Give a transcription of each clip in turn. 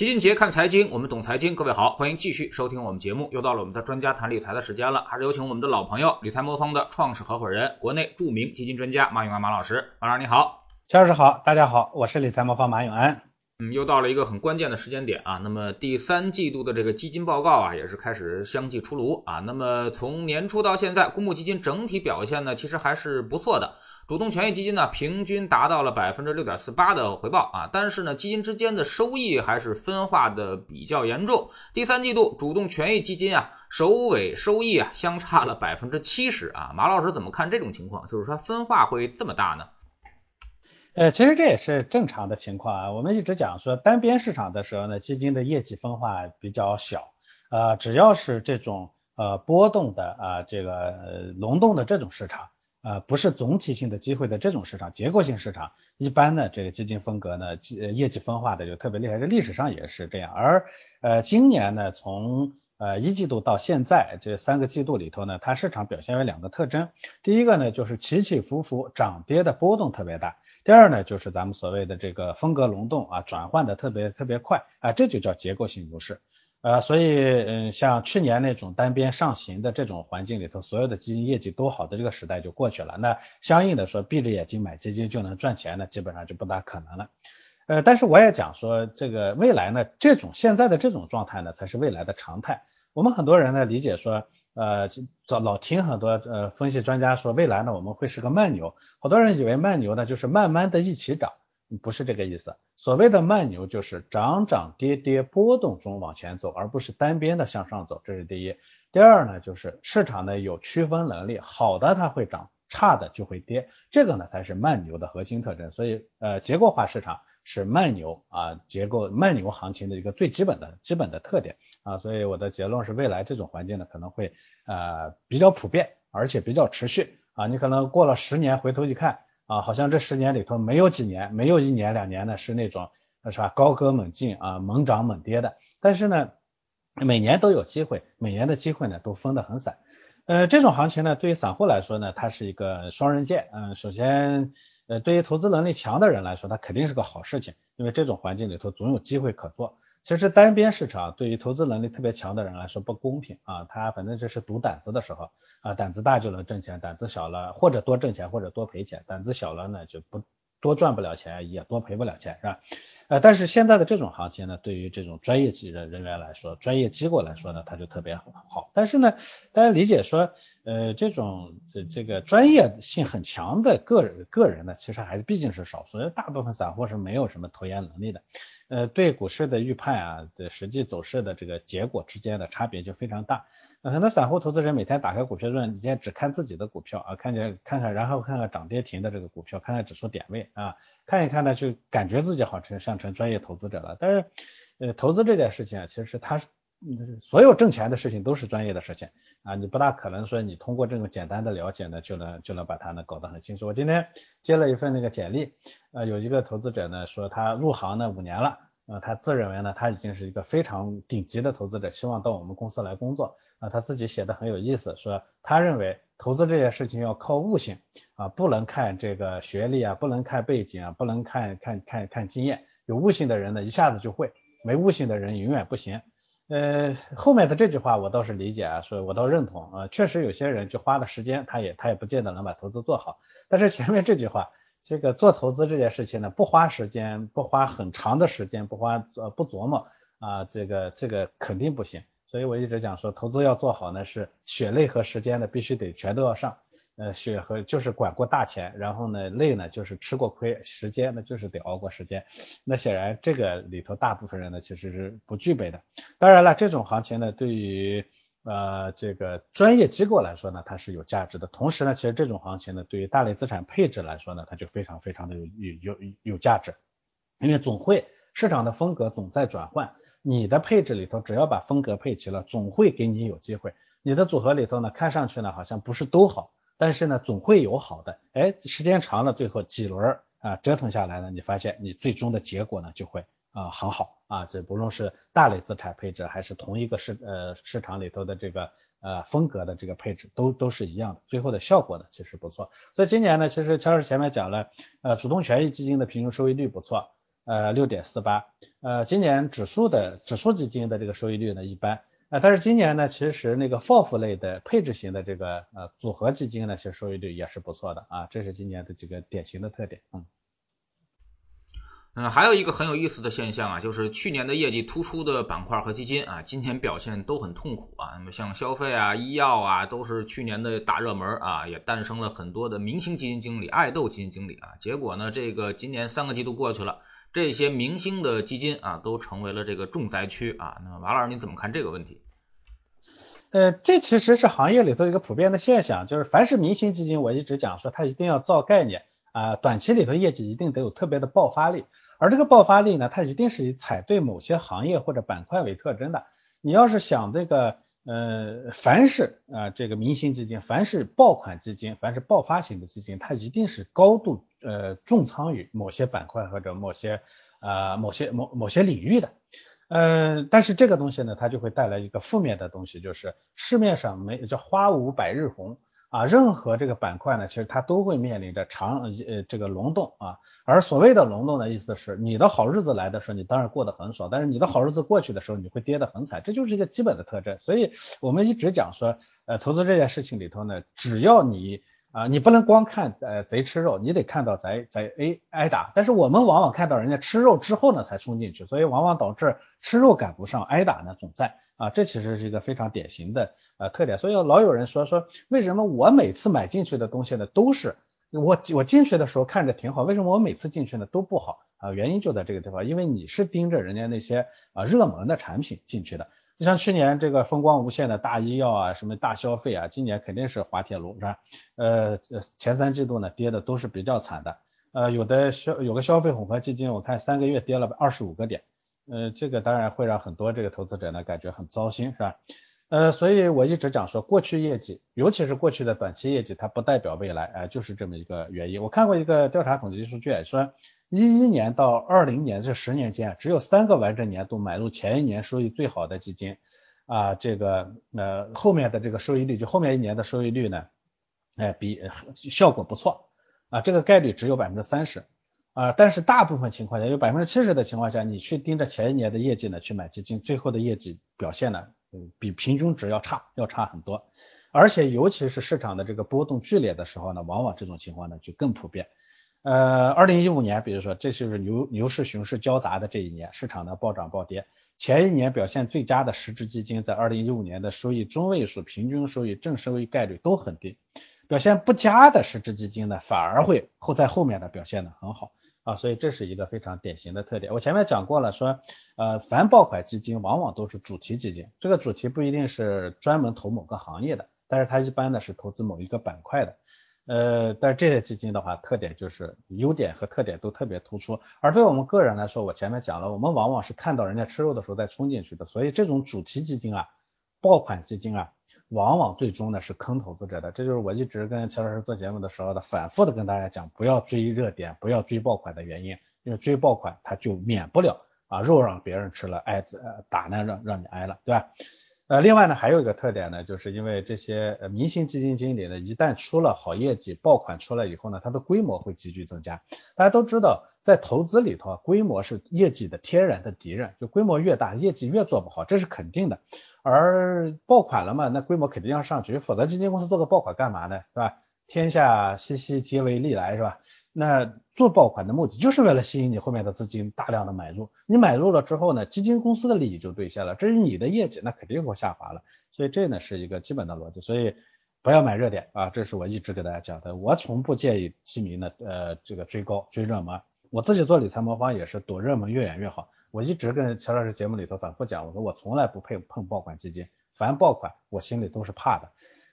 齐俊杰看财经，我们懂财经。各位好，欢迎继续收听我们节目。又到了我们的专家谈理财的时间了，还是有请我们的老朋友理财魔方的创始合伙人、国内著名基金专家马永安马老师。马老师你好，钱老师好，大家好，我是理财魔方马永安。嗯，又到了一个很关键的时间点啊。那么第三季度的这个基金报告啊，也是开始相继出炉啊。那么从年初到现在，公募基金整体表现呢，其实还是不错的。主动权益基金呢，平均达到了百分之六点四八的回报啊，但是呢，基金之间的收益还是分化的比较严重。第三季度主动权益基金啊，首尾收益啊相差了百分之七十啊。马老师怎么看这种情况？就是说分化会这么大呢？呃，其实这也是正常的情况啊。我们一直讲说单边市场的时候呢，基金的业绩分化比较小，呃，只要是这种呃波动的啊这个呃轮动的这种市场。呃，不是总体性的机会的这种市场，结构性市场，一般呢，这个基金风格呢，业绩分化的就特别厉害，这历史上也是这样。而呃，今年呢，从呃一季度到现在这三个季度里头呢，它市场表现为两个特征，第一个呢就是起起伏伏，涨跌的波动特别大；第二呢就是咱们所谓的这个风格轮动啊，转换的特别特别快啊，这就叫结构性牛市。呃，所以嗯，像去年那种单边上行的这种环境里头，所有的基金业绩都好的这个时代就过去了。那相应的说，闭着眼睛买基金就能赚钱呢，基本上就不大可能了。呃，但是我也讲说，这个未来呢，这种现在的这种状态呢，才是未来的常态。我们很多人呢理解说，呃，老老听很多呃分析专家说，未来呢我们会是个慢牛，好多人以为慢牛呢就是慢慢的一起涨。不是这个意思，所谓的慢牛就是涨涨跌跌波动中往前走，而不是单边的向上走，这是第一。第二呢，就是市场呢有区分能力，好的它会涨，差的就会跌，这个呢才是慢牛的核心特征。所以呃，结构化市场是慢牛啊，结构慢牛行情的一个最基本的基本的特点啊。所以我的结论是，未来这种环境呢可能会呃比较普遍，而且比较持续啊。你可能过了十年回头一看。啊，好像这十年里头没有几年，没有一年两年呢是那种是吧高歌猛进啊猛涨猛跌的，但是呢每年都有机会，每年的机会呢都分得很散。呃，这种行情呢对于散户来说呢它是一个双刃剑，嗯，首先呃对于投资能力强的人来说，它肯定是个好事情，因为这种环境里头总有机会可做。其实单边市场对于投资能力特别强的人来说不公平啊，他反正这是赌胆子的时候啊，胆子大就能挣钱，胆子小了或者多挣钱或者多赔钱，胆子小了呢就不多赚不了钱，也多赔不了钱，是吧？呃，但是现在的这种行情呢，对于这种专业级的人员来说，专业机构来说呢，它就特别好。但是呢，大家理解说，呃，这种这这个专业性很强的个人个人呢，其实还是毕竟是少数，大部分散户是没有什么投研能力的。呃，对股市的预判啊，的实际走势的这个结果之间的差别就非常大。很多散户投资人每天打开股票论，你天只看自己的股票啊，看见看看，然后看看涨跌停的这个股票，看看指数点位啊，看一看呢，就感觉自己好成像成专业投资者了。但是，呃，投资这件事情啊，其实它是所有挣钱的事情都是专业的事情啊，你不大可能说你通过这种简单的了解呢，就能就能把它呢搞得很清楚。我今天接了一份那个简历。啊，有一个投资者呢说他入行呢五年了，呃，他自认为呢他已经是一个非常顶级的投资者，希望到我们公司来工作。啊，他自己写的很有意思，说他认为投资这件事情要靠悟性啊，不能看这个学历啊，不能看背景啊，不能看看看看经验。有悟性的人呢一下子就会，没悟性的人永远不行。呃，后面的这句话我倒是理解啊，说我倒认同啊，确实有些人就花的时间，他也他也不见得能把投资做好。但是前面这句话。这个做投资这件事情呢，不花时间，不花很长的时间，不花呃不琢磨啊，这个这个肯定不行。所以我一直讲说，投资要做好呢，是血泪和时间呢必须得全都要上。呃，血和就是管过大钱，然后呢累呢就是吃过亏，时间呢就是得熬过时间。那显然这个里头大部分人呢其实是不具备的。当然了，这种行情呢对于呃，这个专业机构来说呢，它是有价值的。同时呢，其实这种行情呢，对于大类资产配置来说呢，它就非常非常的有有有有价值。因为总会市场的风格总在转换，你的配置里头只要把风格配齐了，总会给你有机会。你的组合里头呢，看上去呢好像不是都好，但是呢总会有好的。哎，时间长了，最后几轮啊折腾下来呢，你发现你最终的结果呢就会。啊，很好啊，这不论是大类资产配置，还是同一个市呃市场里头的这个呃风格的这个配置，都都是一样的，最后的效果呢其实不错。所以今年呢，其实乔老师前面讲了，呃，主动权益基金的平均收益率不错，呃六点四八，呃今年指数的指数基金的这个收益率呢一般，呃但是今年呢其实那个 FOF 类的配置型的这个呃组合基金呢其实收益率也是不错的啊，这是今年的几个典型的特点，嗯。嗯，还有一个很有意思的现象啊，就是去年的业绩突出的板块和基金啊，今年表现都很痛苦啊。那么像消费啊、医药啊，都是去年的大热门啊，也诞生了很多的明星基金经理、爱豆基金经理啊。结果呢，这个今年三个季度过去了，这些明星的基金啊，都成为了这个重灾区啊。那么马老师你怎么看这个问题？呃，这其实是行业里头一个普遍的现象，就是凡是明星基金，我一直讲说它一定要造概念啊，短期里头业绩一定得有特别的爆发力。而这个爆发力呢，它一定是以踩对某些行业或者板块为特征的。你要是想这个，呃，凡是啊这个明星基金，凡是爆款基金，凡是爆发型的基金，它一定是高度呃重仓于某些板块或者某些啊某些某某些领域的。嗯，但是这个东西呢，它就会带来一个负面的东西，就是市面上没叫花无百日红。啊，任何这个板块呢，其实它都会面临着长呃这个轮动啊。而所谓的轮动的意思是，你的好日子来的时候，你当然过得很爽；但是你的好日子过去的时候，你会跌得很惨。这就是一个基本的特征。所以我们一直讲说，呃，投资这件事情里头呢，只要你啊，你不能光看呃贼吃肉，你得看到贼贼挨挨打。但是我们往往看到人家吃肉之后呢，才冲进去，所以往往导致吃肉赶不上，挨打呢总在。啊，这其实是一个非常典型的呃特点，所以老有人说说为什么我每次买进去的东西呢都是我我进去的时候看着挺好，为什么我每次进去呢都不好啊？原因就在这个地方，因为你是盯着人家那些啊热门的产品进去的，就像去年这个风光无限的大医药啊，什么大消费啊，今年肯定是滑铁卢是吧？呃前三季度呢跌的都是比较惨的，呃有的消有个消费混合基金，我看三个月跌了二十五个点。呃，这个当然会让很多这个投资者呢感觉很糟心，是吧？呃，所以我一直讲说，过去业绩，尤其是过去的短期业绩，它不代表未来，哎，就是这么一个原因。我看过一个调查统计数据，说一一年到二零年这十年间，只有三个完整年度买入前一年收益最好的基金，啊，这个呃后面的这个收益率，就后面一年的收益率呢，哎，比效果不错，啊，这个概率只有百分之三十。啊，但是大部分情况下，有百分之七十的情况下，你去盯着前一年的业绩呢去买基金，最后的业绩表现呢，比平均值要差，要差很多。而且尤其是市场的这个波动剧烈的时候呢，往往这种情况呢就更普遍。呃，二零一五年，比如说这就是牛牛市熊市交杂的这一年，市场的暴涨暴跌，前一年表现最佳的十只基金在二零一五年的收益中位数、平均收益、正收益概率都很低，表现不佳的十只基金呢反而会后在后面的表现的很好。啊，所以这是一个非常典型的特点。我前面讲过了，说呃，凡爆款基金往往都是主题基金，这个主题不一定是专门投某个行业的，但是它一般呢是投资某一个板块的。呃，但这些基金的话，特点就是优点和特点都特别突出。而对我们个人来说，我前面讲了，我们往往是看到人家吃肉的时候再冲进去的，所以这种主题基金啊，爆款基金啊。往往最终呢是坑投资者的，这就是我一直跟乔老师做节目的时候的反复的跟大家讲，不要追热点，不要追爆款的原因，因为追爆款它就免不了啊肉让别人吃了挨呃打呢让让你挨了，对吧？呃，另外呢还有一个特点呢，就是因为这些呃明星基金经理呢，一旦出了好业绩，爆款出来以后呢，它的规模会急剧增加。大家都知道，在投资里头啊，规模是业绩的天然的敌人，就规模越大，业绩越做不好，这是肯定的。而爆款了嘛，那规模肯定要上去，否则基金公司做个爆款干嘛呢？是吧？天下熙熙，皆为利来，是吧？那做爆款的目的就是为了吸引你后面的资金大量的买入，你买入了之后呢，基金公司的利益就兑现了，至于你的业绩，那肯定会下滑了。所以这呢是一个基本的逻辑，所以不要买热点啊，这是我一直给大家讲的。我从不建议基民呢，呃，这个追高追热门，我自己做理财魔方也是躲热门越远越好。我一直跟乔老师节目里头反复讲，我说我从来不配碰爆款基金，凡爆款我心里都是怕的。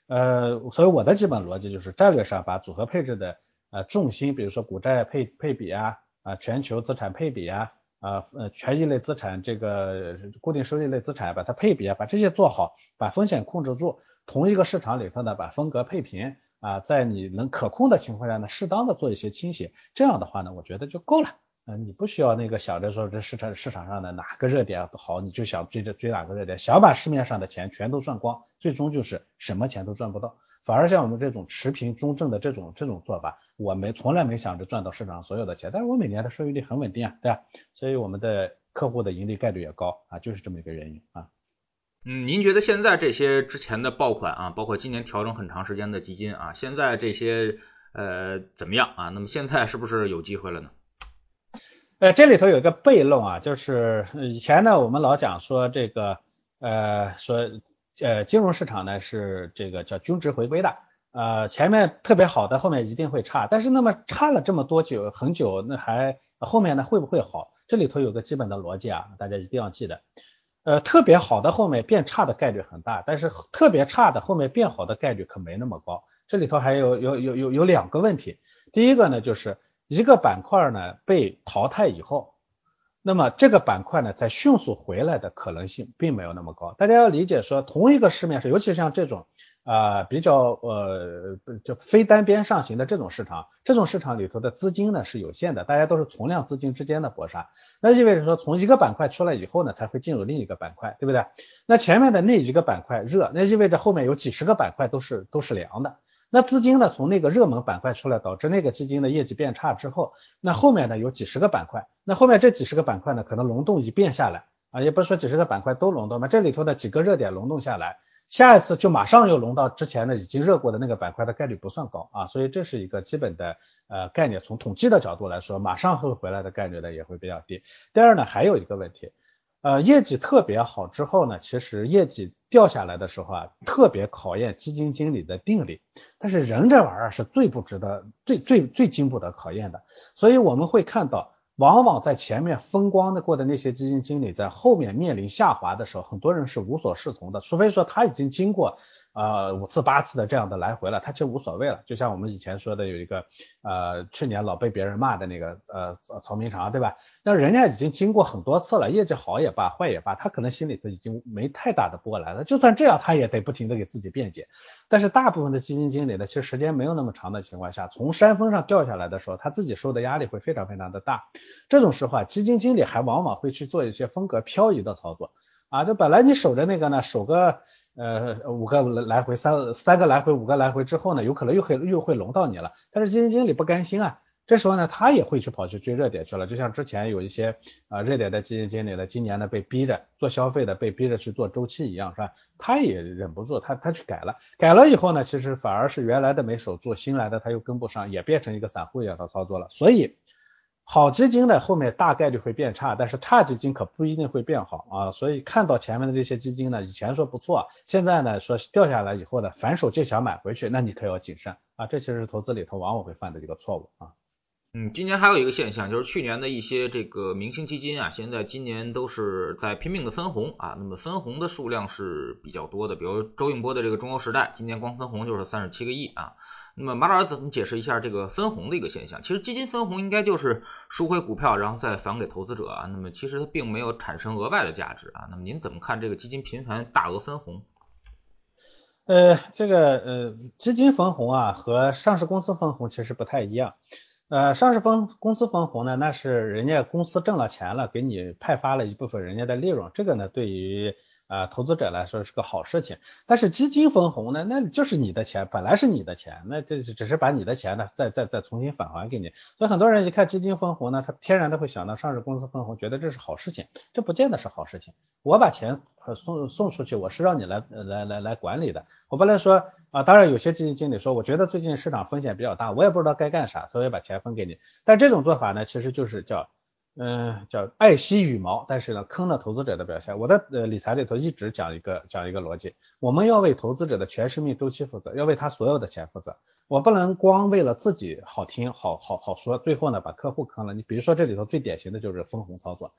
呃，所以我的基本逻辑就是战略上把组合配置的呃重心，比如说股债配配比啊，啊全球资产配比啊，啊呃权益类资产这个固定收益类资产把它配比啊，把这些做好，把风险控制住，同一个市场里头呢把风格配平啊，在你能可控的情况下呢，适当的做一些倾斜，这样的话呢，我觉得就够了。嗯，你不需要那个想着说这市场市场上的哪个热点好，你就想追着追哪个热点，想把市面上的钱全都赚光，最终就是什么钱都赚不到。反而像我们这种持平中正的这种这种做法，我没从来没想着赚到市场上所有的钱，但是我每年的收益率很稳定啊，对吧？所以我们的客户的盈利概率也高啊，就是这么一个原因啊。嗯，您觉得现在这些之前的爆款啊，包括今年调整很长时间的基金啊，现在这些呃怎么样啊？那么现在是不是有机会了呢？呃，这里头有一个悖论啊，就是以前呢，我们老讲说这个呃说呃金融市场呢是这个叫均值回归的，呃前面特别好的，后面一定会差，但是那么差了这么多久很久，那还后面呢会不会好？这里头有个基本的逻辑啊，大家一定要记得。呃，特别好的后面变差的概率很大，但是特别差的后面变好的概率可没那么高。这里头还有有有有有两个问题，第一个呢，就是一个板块呢被淘汰以后，那么这个板块呢在迅速回来的可能性并没有那么高。大家要理解说，同一个市面上，尤其像这种。啊，比较呃，就非单边上行的这种市场，这种市场里头的资金呢是有限的，大家都是存量资金之间的搏杀，那意味着说从一个板块出来以后呢，才会进入另一个板块，对不对？那前面的那一个板块热，那意味着后面有几十个板块都是都是凉的，那资金呢从那个热门板块出来，导致那个基金的业绩变差之后，那后面呢有几十个板块，那后面这几十个板块呢可能轮动一变下来啊，也不是说几十个板块都轮动嘛，这里头的几个热点轮动下来。下一次就马上又轮到之前的已经热过的那个板块的概率不算高啊，所以这是一个基本的呃概念。从统计的角度来说，马上会回来的概率呢也会比较低。第二呢，还有一个问题，呃，业绩特别好之后呢，其实业绩掉下来的时候啊，特别考验基金经理的定力。但是人这玩意儿是最不值得、最最最经不得考验的，所以我们会看到。往往在前面风光的过的那些基金经理，在后面面临下滑的时候，很多人是无所适从的，除非说他已经经过。呃，五次八次的这样的来回了，他其实无所谓了。就像我们以前说的，有一个呃，去年老被别人骂的那个呃曹明长，对吧？那人家已经经过很多次了，业绩好也罢，坏也罢，他可能心里头已经没太大的波澜了。就算这样，他也得不停的给自己辩解。但是大部分的基金经理呢，其实时间没有那么长的情况下，从山峰上掉下来的时候，他自己受的压力会非常非常的大。这种时候啊，基金经理还往往会去做一些风格漂移的操作啊，就本来你守着那个呢，守个。呃，五个来回，三三个来回，五个来回之后呢，有可能又会又会轮到你了。但是基金经理不甘心啊，这时候呢，他也会去跑去追热点去了。就像之前有一些啊热点的基金经理呢，今年呢被逼着做消费的，被逼着去做周期一样，是吧？他也忍不住，他他去改了，改了以后呢，其实反而是原来的没守住，新来的他又跟不上，也变成一个散户一样的操作了。所以。好基金呢，后面大概率会变差，但是差基金可不一定会变好啊。所以看到前面的这些基金呢，以前说不错，现在呢说掉下来以后呢，反手就想买回去，那你可要谨慎啊。这其实是投资里头往往会犯的一个错误啊。嗯，今年还有一个现象，就是去年的一些这个明星基金啊，现在今年都是在拼命的分红啊。那么分红的数量是比较多的，比如周永波的这个中欧时代，今年光分红就是三十七个亿啊。那么马老师怎么解释一下这个分红的一个现象？其实基金分红应该就是赎回股票，然后再返给投资者啊。那么其实它并没有产生额外的价值啊。那么您怎么看这个基金频繁大额分红？呃，这个呃基金分红啊和上市公司分红其实不太一样。呃，上市分公司分红呢，那是人家公司挣了钱了，给你派发了一部分人家的利润，这个呢对于。啊，投资者来说是个好事情，但是基金分红呢，那就是你的钱，本来是你的钱，那这只是把你的钱呢再再再重新返还给你。所以很多人一看基金分红呢，他天然的会想到上市公司分红，觉得这是好事情，这不见得是好事情。我把钱送送出去，我是让你来来来来管理的，我不能说啊。当然有些基金经理说，我觉得最近市场风险比较大，我也不知道该干啥，所以把钱分给你。但这种做法呢，其实就是叫。嗯，叫爱惜羽毛，但是呢，坑了投资者的表现。我在呃理财里头一直讲一个讲一个逻辑，我们要为投资者的全生命周期负责，要为他所有的钱负责。我不能光为了自己好听好好好说，最后呢把客户坑了。你比如说这里头最典型的就是分红操作，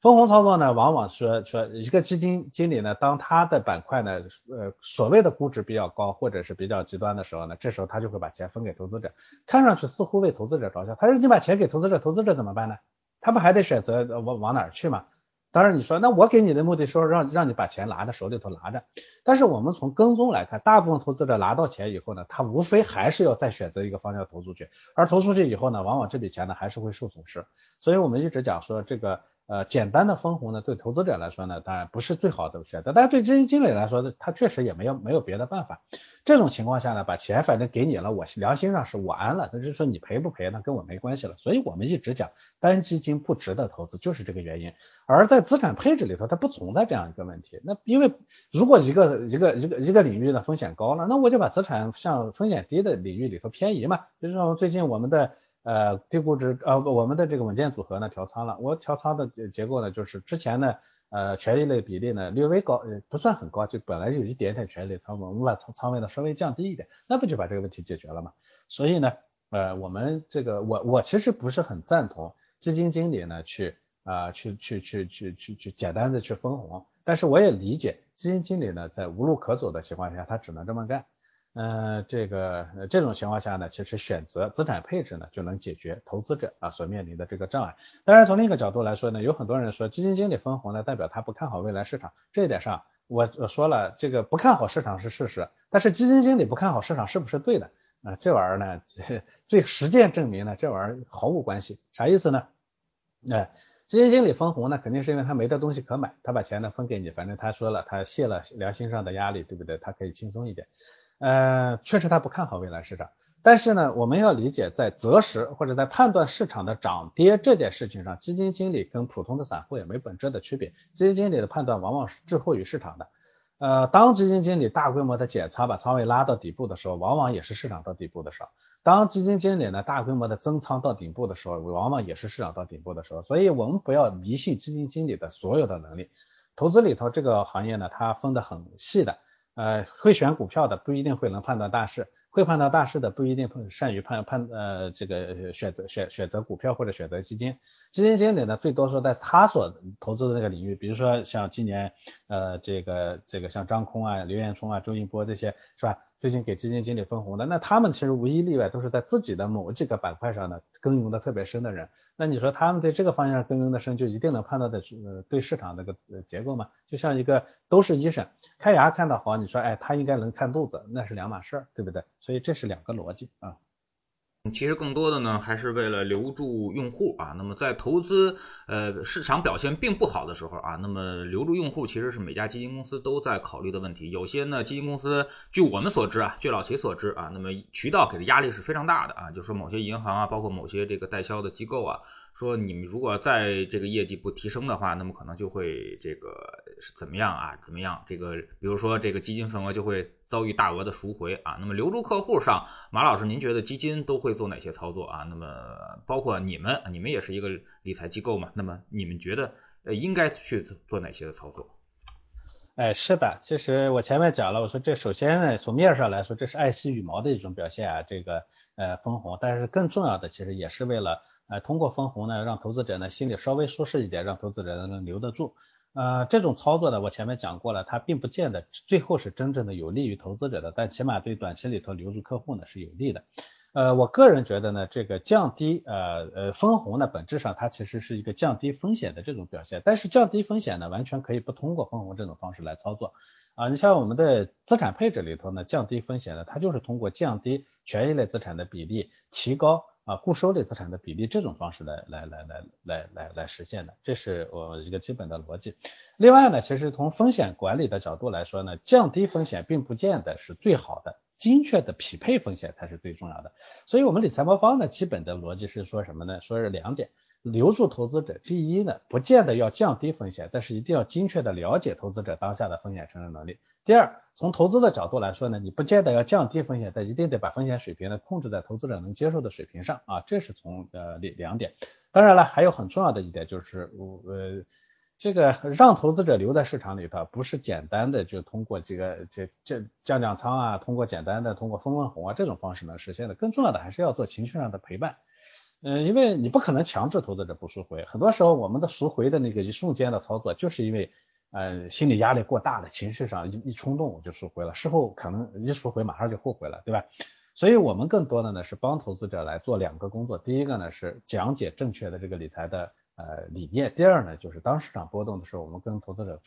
分红操作呢，往往说说一个基金经理呢，当他的板块呢，呃所谓的估值比较高或者是比较极端的时候呢，这时候他就会把钱分给投资者，看上去似乎为投资者着想。他说你把钱给投资者，投资者怎么办呢？他不还得选择往往哪儿去吗？当然你说，那我给你的目的说让让你把钱拿在手里头拿着，但是我们从跟踪来看，大部分投资者拿到钱以后呢，他无非还是要再选择一个方向投出去，而投出去以后呢，往往这笔钱呢还是会受损失。所以我们一直讲说这个呃，简单的分红呢，对投资者来说呢，当然不是最好的选择，但是对基金经理来说呢，他确实也没有没有别的办法。这种情况下呢，把钱反正给你了，我良心上是我安了，那就是说你赔不赔，那跟我没关系了。所以我们一直讲单基金不值得投资，就是这个原因。而在资产配置里头，它不存在这样一个问题。那因为如果一个一个一个一个领域的风险高了，那我就把资产向风险低的领域里头偏移嘛。比如说最近我们的。呃，低估值呃，我们的这个稳健组合呢调仓了。我调仓的结构呢，就是之前呢，呃，权益类比例呢略微高，不算很高，就本来有一点点权益类仓位，我们把仓仓位呢稍微降低一点，那不就把这个问题解决了吗？所以呢，呃，我们这个我我其实不是很赞同基金经理呢去啊去去去去去去简单的去分红，但是我也理解基金经理呢在无路可走的情况下，他只能这么干。嗯，这个这种情况下呢，其实选择资产配置呢，就能解决投资者啊所面临的这个障碍。当然，从另一个角度来说呢，有很多人说基金经理分红呢，代表他不看好未来市场。这一点上，我我说了，这个不看好市场是事实，但是基金经理不看好市场是不是对的？啊，这玩意儿呢，最实践证明呢，这玩意儿毫无关系。啥意思呢？哎，基金经理分红呢，肯定是因为他没的东西可买，他把钱呢分给你，反正他说了，他卸了良心上的压力，对不对？他可以轻松一点。呃，确实他不看好未来市场，但是呢，我们要理解在择时或者在判断市场的涨跌这件事情上，基金经理跟普通的散户也没本质的区别。基金经理的判断往往是滞后于市场的。呃，当基金经理大规模的减仓，把仓位拉到底部的时候，往往也是市场到底部的时候；当基金经理呢大规模的增仓到顶部的时候，往往也是市场到顶部的时候。所以，我们不要迷信基金经理的所有的能力。投资里头这个行业呢，它分得很细的。呃，会选股票的不一定会能判断大势，会判断大势的不一定善于判判呃这个选择选选择股票或者选择基金。基金经理呢，最多说在他所投资的那个领域，比如说像今年呃这个这个像张空啊、刘彦冲啊、周一波这些是吧？最近给基金经理分红的，那他们其实无一例外都是在自己的某几个板块上呢耕耘的特别深的人。那你说他们在这个方向耕耘的深，就一定能判断的呃对市场那个结构吗？就像一个都是医生，看牙看得好，你说哎他应该能看肚子，那是两码事儿，对不对？所以这是两个逻辑啊。其实更多的呢，还是为了留住用户啊。那么在投资呃市场表现并不好的时候啊，那么留住用户其实是每家基金公司都在考虑的问题。有些呢基金公司，据我们所知啊，据老齐所知啊，那么渠道给的压力是非常大的啊，就是说某些银行啊，包括某些这个代销的机构啊。说你们如果在这个业绩不提升的话，那么可能就会这个怎么样啊？怎么样？这个比如说这个基金份额就会遭遇大额的赎回啊。那么留住客户上，马老师您觉得基金都会做哪些操作啊？那么包括你们，你们也是一个理财机构嘛？那么你们觉得呃应该去做哪些的操作？哎，是的，其实我前面讲了，我说这首先呢，从面上来说，这是爱惜羽毛的一种表现啊，这个呃分红，但是更重要的其实也是为了。呃，通过分红呢，让投资者呢心里稍微舒适一点，让投资者呢能留得住。呃，这种操作呢，我前面讲过了，它并不见得最后是真正的有利于投资者的，但起码对短期里头留住客户呢是有利的。呃，我个人觉得呢，这个降低呃呃分红呢，本质上它其实是一个降低风险的这种表现，但是降低风险呢，完全可以不通过分红这种方式来操作。啊，你像我们的资产配置里头呢，降低风险呢，它就是通过降低权益类资产的比例，提高。啊，固收类资产的比例这种方式来来来来来来来实现的，这是我一个基本的逻辑。另外呢，其实从风险管理的角度来说呢，降低风险并不见得是最好的，精确的匹配风险才是最重要的。所以，我们理财魔方呢，基本的逻辑是说什么呢？说是两点。留住投资者，第一呢，不见得要降低风险，但是一定要精确的了解投资者当下的风险承受能力。第二，从投资的角度来说呢，你不见得要降低风险，但一定得把风险水平呢控制在投资者能接受的水平上啊，这是从呃两两点。当然了，还有很重要的一点就是，我呃，这个让投资者留在市场里头，不是简单的就通过这个这这降降仓啊，通过简单的通过分分红啊这种方式能实现的，更重要的还是要做情绪上的陪伴。嗯，因为你不可能强制投资者不赎回，很多时候我们的赎回的那个一瞬间的操作，就是因为呃心理压力过大的，情绪上一一冲动我就赎回了，事后可能一赎回马上就后悔了，对吧？所以我们更多的呢是帮投资者来做两个工作，第一个呢是讲解正确的这个理财的呃理念，第二呢就是当市场波动的时候，我们跟投资者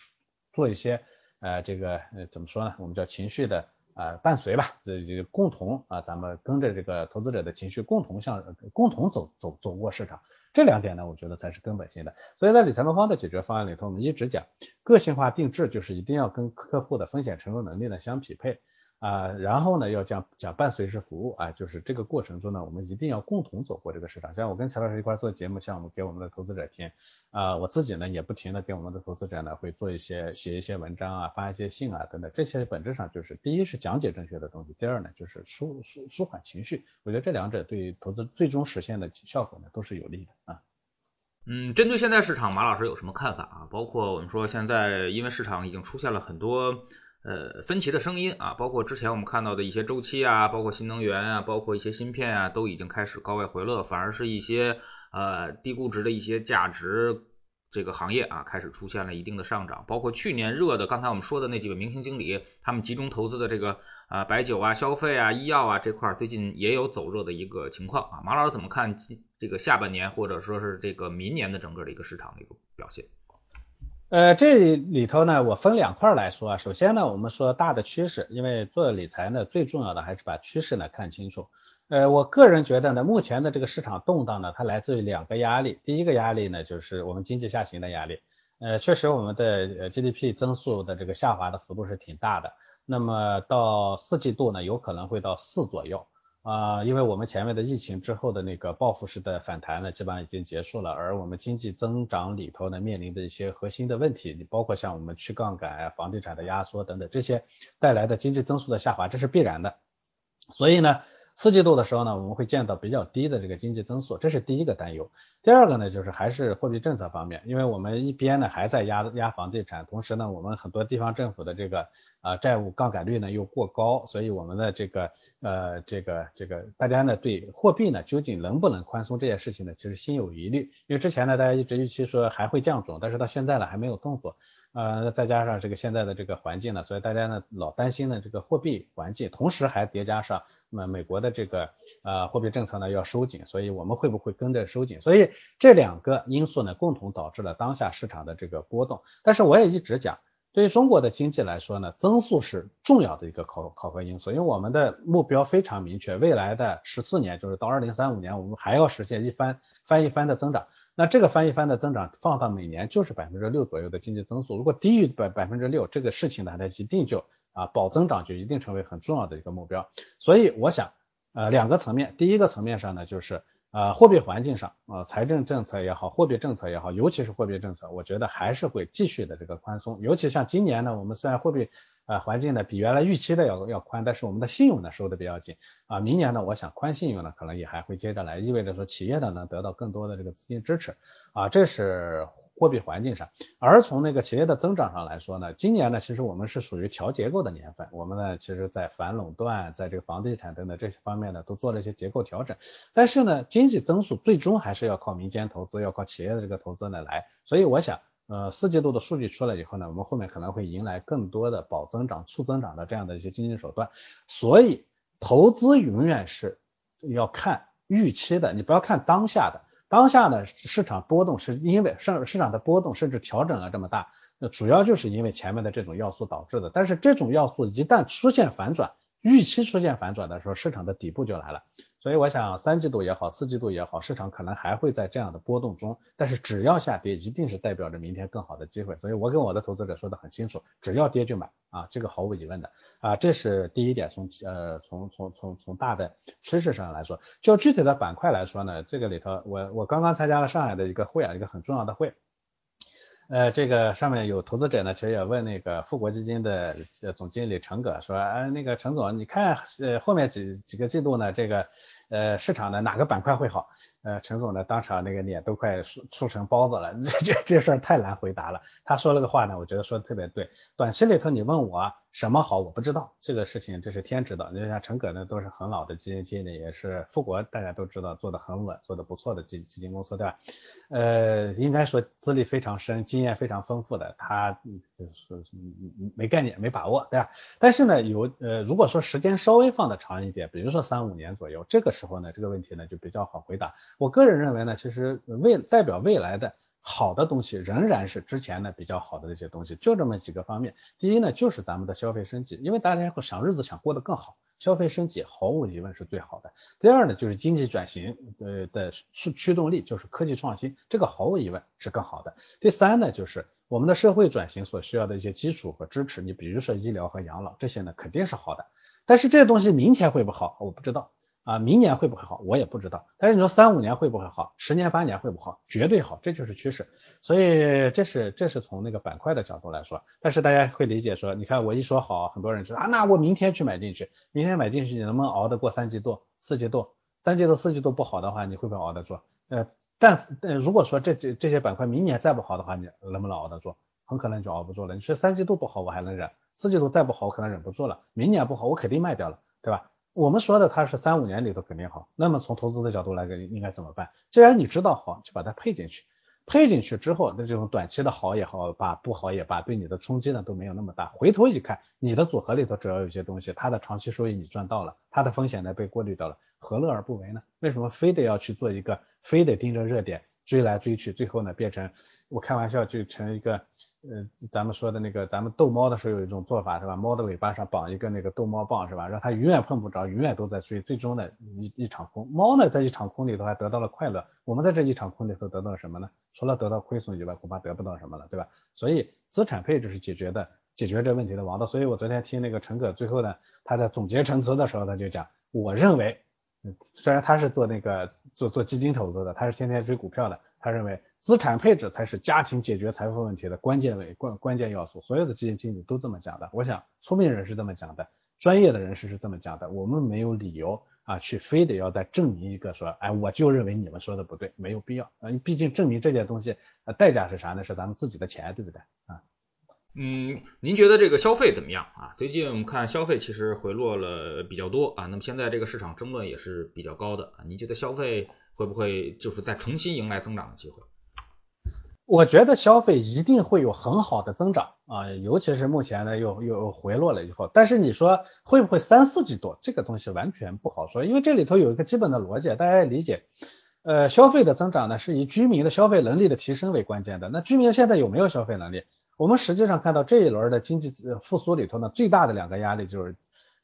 做一些呃这个呃怎么说呢？我们叫情绪的。啊伴随吧，这这共同啊，咱们跟着这个投资者的情绪共同向共同走走走过市场，这两点呢，我觉得才是根本性的。所以在理财魔方的解决方案里头，我们一直讲个性化定制，就是一定要跟客户的风险承受能力呢相匹配。啊，然后呢，要讲讲伴随式服务啊，就是这个过程中呢，我们一定要共同走过这个市场。像我跟齐老师一块做节目，像我们给我们的投资者听，啊，我自己呢也不停的给我们的投资者呢会做一些写一些文章啊，发一些信啊等等，这些本质上就是第一是讲解正确的东西，第二呢就是舒舒舒缓情绪。我觉得这两者对投资最终实现的效果呢都是有利的啊。嗯，针对现在市场，马老师有什么看法啊？包括我们说现在因为市场已经出现了很多。呃，分歧的声音啊，包括之前我们看到的一些周期啊，包括新能源啊，包括一些芯片啊，都已经开始高位回落，反而是一些呃低估值的一些价值这个行业啊，开始出现了一定的上涨。包括去年热的，刚才我们说的那几位明星经理，他们集中投资的这个啊白酒啊、消费啊、医药啊这块，最近也有走热的一个情况啊。马老师怎么看这个下半年或者说是这个明年的整个的一个市场的一个表现？呃，这里头呢，我分两块来说啊。首先呢，我们说大的趋势，因为做理财呢，最重要的还是把趋势呢看清楚。呃，我个人觉得呢，目前的这个市场动荡呢，它来自于两个压力。第一个压力呢，就是我们经济下行的压力。呃，确实我们的 GDP 增速的这个下滑的幅度是挺大的。那么到四季度呢，有可能会到四左右。啊，因为我们前面的疫情之后的那个报复式的反弹呢，基本上已经结束了，而我们经济增长里头呢，面临的一些核心的问题，你包括像我们去杠杆、房地产的压缩等等这些带来的经济增速的下滑，这是必然的。所以呢。四季度的时候呢，我们会见到比较低的这个经济增速，这是第一个担忧。第二个呢，就是还是货币政策方面，因为我们一边呢还在压压房地产，同时呢，我们很多地方政府的这个啊债务杠杆率呢又过高，所以我们的这个呃这个这个大家呢对货币呢究竟能不能宽松这件事情呢，其实心有疑虑。因为之前呢大家一直预期说还会降准，但是到现在呢还没有动作。呃，再加上这个现在的这个环境呢，所以大家呢老担心呢这个货币环境，同时还叠加上那美国的这个呃货币政策呢要收紧，所以我们会不会跟着收紧？所以这两个因素呢共同导致了当下市场的这个波动。但是我也一直讲，对于中国的经济来说呢，增速是重要的一个考考核因素，因为我们的目标非常明确，未来的十四年就是到二零三五年，我们还要实现一番翻一番的增长。那这个翻一番的增长放到每年就是百分之六左右的经济增速，如果低于百百分之六，这个事情呢，它一定就啊保增长就一定成为很重要的一个目标。所以我想，呃两个层面，第一个层面上呢，就是呃货币环境上，呃财政政策也好，货币政策也好，尤其是货币政策，我觉得还是会继续的这个宽松。尤其像今年呢，我们虽然货币啊，环境呢比原来预期的要要宽，但是我们的信用呢收的比较紧啊。明年呢，我想宽信用呢可能也还会接着来，意味着说企业的能得到更多的这个资金支持啊，这是货币环境上。而从那个企业的增长上来说呢，今年呢其实我们是属于调结构的年份，我们呢其实在反垄断，在这个房地产等等这些方面呢都做了一些结构调整。但是呢，经济增速最终还是要靠民间投资，要靠企业的这个投资呢来。所以我想。呃，四季度的数据出来以后呢，我们后面可能会迎来更多的保增长、促增长的这样的一些经济手段。所以，投资永远是要看预期的，你不要看当下的。当下呢，市场波动是因为市市场的波动甚至调整了这么大，那主要就是因为前面的这种要素导致的。但是这种要素一旦出现反转，预期出现反转的时候，市场的底部就来了。所以我想三季度也好，四季度也好，市场可能还会在这样的波动中，但是只要下跌，一定是代表着明天更好的机会。所以我跟我的投资者说的很清楚，只要跌就买啊，这个毫无疑问的啊，这是第一点。从呃从从从从大的趋势上来说，就具体的板块来说呢，这个里头我我刚刚参加了上海的一个会啊，一个很重要的会。呃，这个上面有投资者呢，其实也问那个富国基金的总经理陈哥说，哎，那个陈总，你看呃后面几几个季度呢，这个呃市场呢哪个板块会好？呃，陈总呢当场那个脸都快竖竖成包子了，这这这事儿太难回答了。他说了个话呢，我觉得说的特别对，短期里头你问我。什么好我不知道，这个事情这是天知道。你像陈葛呢，都是很老的基金经理，也是富国大家都知道做的很稳、做的不错的基基金公司，对吧？呃，应该说资历非常深、经验非常丰富的，他就是没概念、没把握，对吧？但是呢，有呃，如果说时间稍微放的长一点，比如说三五年左右，这个时候呢，这个问题呢就比较好回答。我个人认为呢，其实未代表未来的。好的东西仍然是之前的比较好的那些东西，就这么几个方面。第一呢，就是咱们的消费升级，因为大家会想日子想过得更好，消费升级毫无疑问是最好的。第二呢，就是经济转型呃的驱驱动力，就是科技创新，这个毫无疑问是更好的。第三呢，就是我们的社会转型所需要的一些基础和支持，你比如说医疗和养老这些呢，肯定是好的。但是这些东西明天会不会好，我不知道。啊，明年会不会好，我也不知道。但是你说三五年会不会好，十年八年会不会好，绝对好，这就是趋势。所以这是这是从那个板块的角度来说。但是大家会理解说，你看我一说好，很多人说啊，那我明天去买进去，明天买进去，你能不能熬得过三季度、四季度？三季度、四季度不好的话，你会不会熬得住？呃，但呃如果说这这这些板块明年再不好的话，你能不能熬得住？很可能就熬不住了。你说三季度不好我还能忍，四季度再不好我可能忍不住了，明年不好我肯定卖掉了，对吧？我们说的它是三五年里头肯定好，那么从投资的角度来讲，应该怎么办？既然你知道好，就把它配进去，配进去之后，那这种短期的好也好，把不好也罢，对你的冲击呢都没有那么大。回头一看，你的组合里头只要有些东西，它的长期收益你赚到了，它的风险呢被过滤掉了，何乐而不为呢？为什么非得要去做一个，非得盯着热点追来追去，最后呢变成我开玩笑就成一个。呃，咱们说的那个，咱们逗猫的时候有一种做法是吧？猫的尾巴上绑一个那个逗猫棒是吧？让它永远碰不着，永远都在追，最终呢一一场空。猫呢在一场空里头还得到了快乐，我们在这一场空里头得到了什么呢？除了得到亏损以外，恐怕得不到什么了，对吧？所以资产配置是解决的，解决这问题的王道。所以我昨天听那个陈可最后呢，他在总结陈词的时候，他就讲，我认为，虽然他是做那个做做基金投资的，他是天天追股票的，他认为。资产配置才是家庭解决财富问题的关键位关关键要素，所有的基金经理都这么讲的。我想聪明人是这么讲的，专业的人士是这么讲的。我们没有理由啊，去非得要再证明一个说，哎，我就认为你们说的不对，没有必要啊。毕竟证明这件东西，呃，代价是啥呢？是咱们自己的钱，对不对啊？嗯，您觉得这个消费怎么样啊？最近我们看消费其实回落了比较多啊，那么现在这个市场争论也是比较高的啊。您觉得消费会不会就是再重新迎来增长的机会？我觉得消费一定会有很好的增长啊，尤其是目前呢又又回落了以后。但是你说会不会三四季度这个东西完全不好说，因为这里头有一个基本的逻辑，大家理解。呃，消费的增长呢是以居民的消费能力的提升为关键的。那居民现在有没有消费能力？我们实际上看到这一轮的经济复苏里头呢，最大的两个压力就是，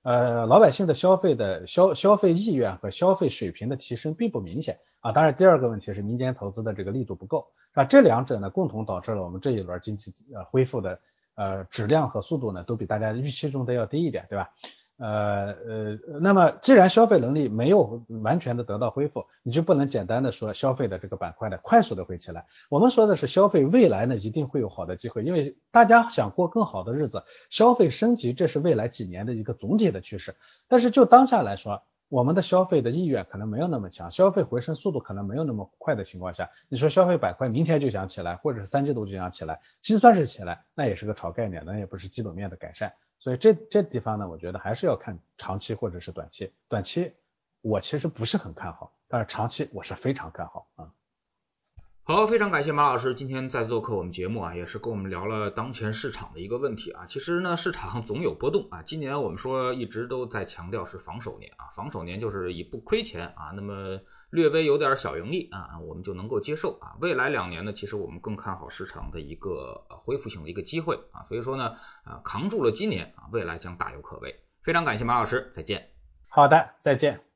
呃，老百姓的消费的消消费意愿和消费水平的提升并不明显啊。当然，第二个问题是民间投资的这个力度不够。啊，这两者呢，共同导致了我们这一轮经济呃恢复的呃质量和速度呢，都比大家预期中的要低一点，对吧？呃呃，那么既然消费能力没有完全的得到恢复，你就不能简单的说消费的这个板块呢快速的会起来。我们说的是消费未来呢一定会有好的机会，因为大家想过更好的日子，消费升级这是未来几年的一个总体的趋势。但是就当下来说，我们的消费的意愿可能没有那么强，消费回升速度可能没有那么快的情况下，你说消费板块明天就想起来，或者是三季度就想起来，就算是起来，那也是个炒概念，那也不是基本面的改善。所以这这地方呢，我觉得还是要看长期或者是短期。短期我其实不是很看好，但是长期我是非常看好啊。好，非常感谢马老师今天再做客我们节目啊，也是跟我们聊了当前市场的一个问题啊。其实呢，市场总有波动啊。今年我们说一直都在强调是防守年啊，防守年就是以不亏钱啊，那么略微有点小盈利啊，我们就能够接受啊。未来两年呢，其实我们更看好市场的一个恢复性的一个机会啊，所以说呢，啊扛住了今年啊，未来将大有可为。非常感谢马老师，再见。好的，再见。